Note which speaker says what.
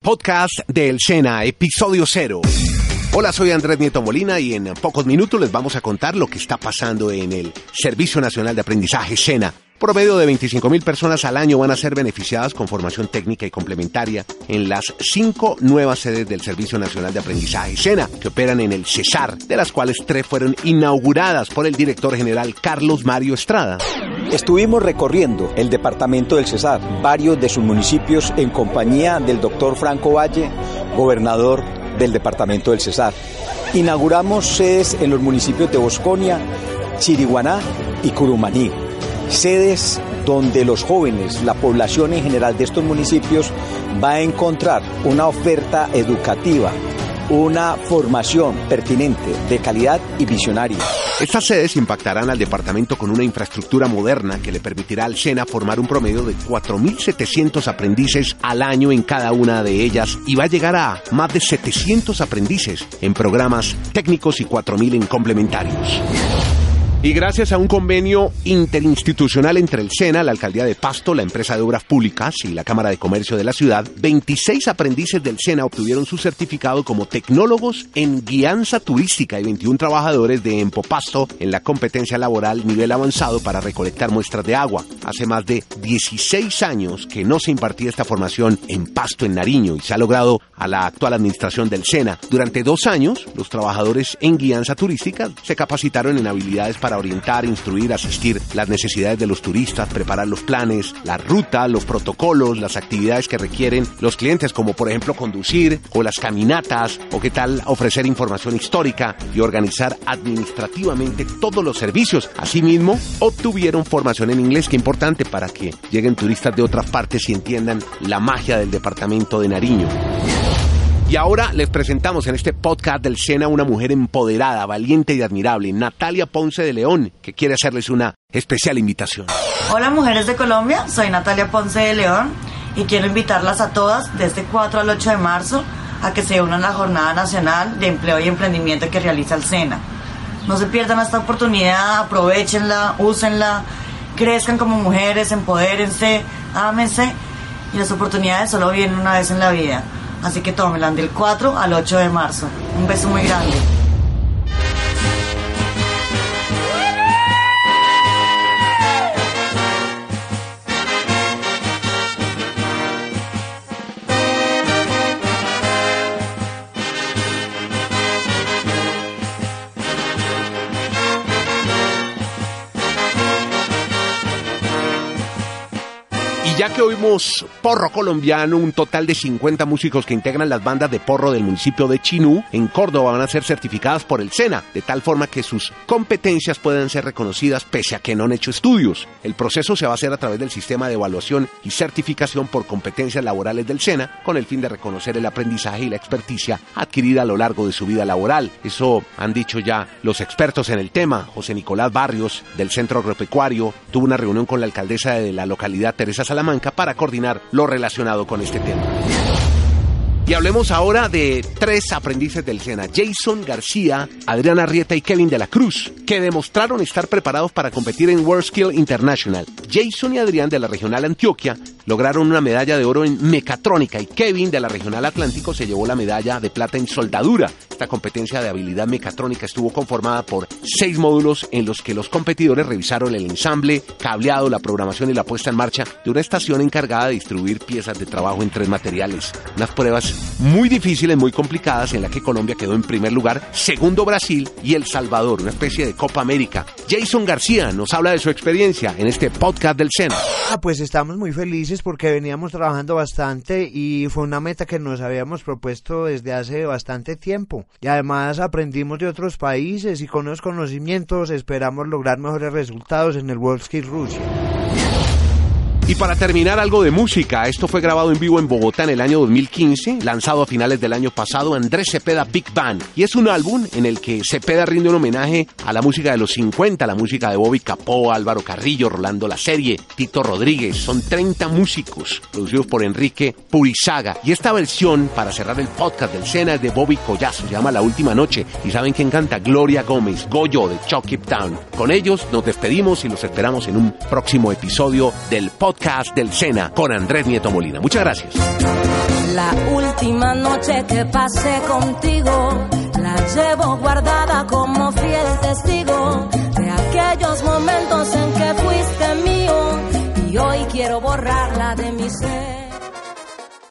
Speaker 1: Podcast del Sena, episodio cero. Hola, soy Andrés Nieto Molina y en pocos minutos les vamos a contar lo que está pasando en el Servicio Nacional de Aprendizaje Sena. Promedio de 25.000 personas al año van a ser beneficiadas con formación técnica y complementaria en las cinco nuevas sedes del Servicio Nacional de Aprendizaje SENA, que operan en el Cesar, de las cuales tres fueron inauguradas por el director general Carlos Mario Estrada.
Speaker 2: Estuvimos recorriendo el departamento del Cesar, varios de sus municipios en compañía del doctor Franco Valle, gobernador del departamento del Cesar. Inauguramos sedes en los municipios de Bosconia, Chiriguaná y Curumaní sedes donde los jóvenes, la población en general de estos municipios va a encontrar una oferta educativa, una formación pertinente, de calidad y visionaria.
Speaker 1: Estas sedes impactarán al departamento con una infraestructura moderna que le permitirá al SENA formar un promedio de 4.700 aprendices al año en cada una de ellas y va a llegar a más de 700 aprendices en programas técnicos y 4.000 en complementarios. Y gracias a un convenio interinstitucional entre el SENA, la Alcaldía de Pasto, la Empresa de Obras Públicas y la Cámara de Comercio de la ciudad, 26 aprendices del SENA obtuvieron su certificado como tecnólogos en guianza turística y 21 trabajadores de Empopasto en la competencia laboral nivel avanzado para recolectar muestras de agua. Hace más de 16 años que no se impartía esta formación en Pasto, en Nariño, y se ha logrado a la actual administración del SENA. Durante dos años, los trabajadores en guianza turística se capacitaron en habilidades para orientar, instruir, asistir las necesidades de los turistas, preparar los planes, la ruta, los protocolos, las actividades que requieren los clientes, como por ejemplo conducir o las caminatas o qué tal ofrecer información histórica y organizar administrativamente todos los servicios. Asimismo, obtuvieron formación en inglés, que es importante para que lleguen turistas de otras partes y entiendan la magia del departamento de Nariño. Y ahora les presentamos en este podcast del Sena una mujer empoderada, valiente y admirable, Natalia Ponce de León, que quiere hacerles una especial invitación.
Speaker 3: Hola mujeres de Colombia, soy Natalia Ponce de León y quiero invitarlas a todas desde 4 al 8 de marzo a que se unan a la Jornada Nacional de Empleo y Emprendimiento que realiza el SENA. No se pierdan esta oportunidad, aprovechenla, úsenla, crezcan como mujeres, empodérense, ámense y las oportunidades solo vienen una vez en la vida. Así que tómenla del 4 al 8 de marzo. Un beso muy grande.
Speaker 1: Ya que oímos porro colombiano, un total de 50 músicos que integran las bandas de porro del municipio de Chinú, en Córdoba, van a ser certificadas por el SENA, de tal forma que sus competencias puedan ser reconocidas pese a que no han hecho estudios. El proceso se va a hacer a través del sistema de evaluación y certificación por competencias laborales del SENA, con el fin de reconocer el aprendizaje y la experticia adquirida a lo largo de su vida laboral. Eso han dicho ya los expertos en el tema. José Nicolás Barrios, del Centro Agropecuario, tuvo una reunión con la alcaldesa de la localidad, Teresa Salamanca, para coordinar lo relacionado con este tema. Y hablemos ahora de tres aprendices del SENA, Jason García, Adriana Rieta y Kevin de la Cruz, que demostraron estar preparados para competir en World Skill International. Jason y Adrián de la Regional Antioquia lograron una medalla de oro en mecatrónica y Kevin de la Regional Atlántico se llevó la medalla de plata en soldadura. Esta competencia de habilidad mecatrónica estuvo conformada por seis módulos en los que los competidores revisaron el ensamble, cableado, la programación y la puesta en marcha de una estación encargada de distribuir piezas de trabajo en tres materiales. Unas pruebas muy difíciles, muy complicadas, en la que Colombia quedó en primer lugar, segundo Brasil y El Salvador, una especie de Copa América. Jason García nos habla de su experiencia en este podcast del SENA.
Speaker 4: Ah, pues estamos muy felices porque veníamos trabajando bastante y fue una meta que nos habíamos propuesto desde hace bastante tiempo. Y además aprendimos de otros países y con los conocimientos esperamos lograr mejores resultados en el World Skills Rusia.
Speaker 1: Y para terminar algo de música, esto fue grabado en vivo en Bogotá en el año 2015, lanzado a finales del año pasado Andrés Cepeda Big Band. Y es un álbum en el que Cepeda rinde un homenaje a la música de los 50, la música de Bobby Capó, Álvaro Carrillo, Rolando La Serie, Tito Rodríguez. Son 30 músicos producidos por Enrique Purizaga. Y esta versión, para cerrar el podcast del Sena, es de Bobby Collazo, se llama La Última Noche. Y saben quién canta Gloria Gómez, Goyo de Chucky Town. Con ellos nos despedimos y los esperamos en un próximo episodio del podcast del Sena con Andrés Nieto Molina. Muchas gracias.
Speaker 5: La última noche que pasé contigo, la llevo guardada como fiel testigo de aquellos momentos en que fuiste mío y hoy quiero ser.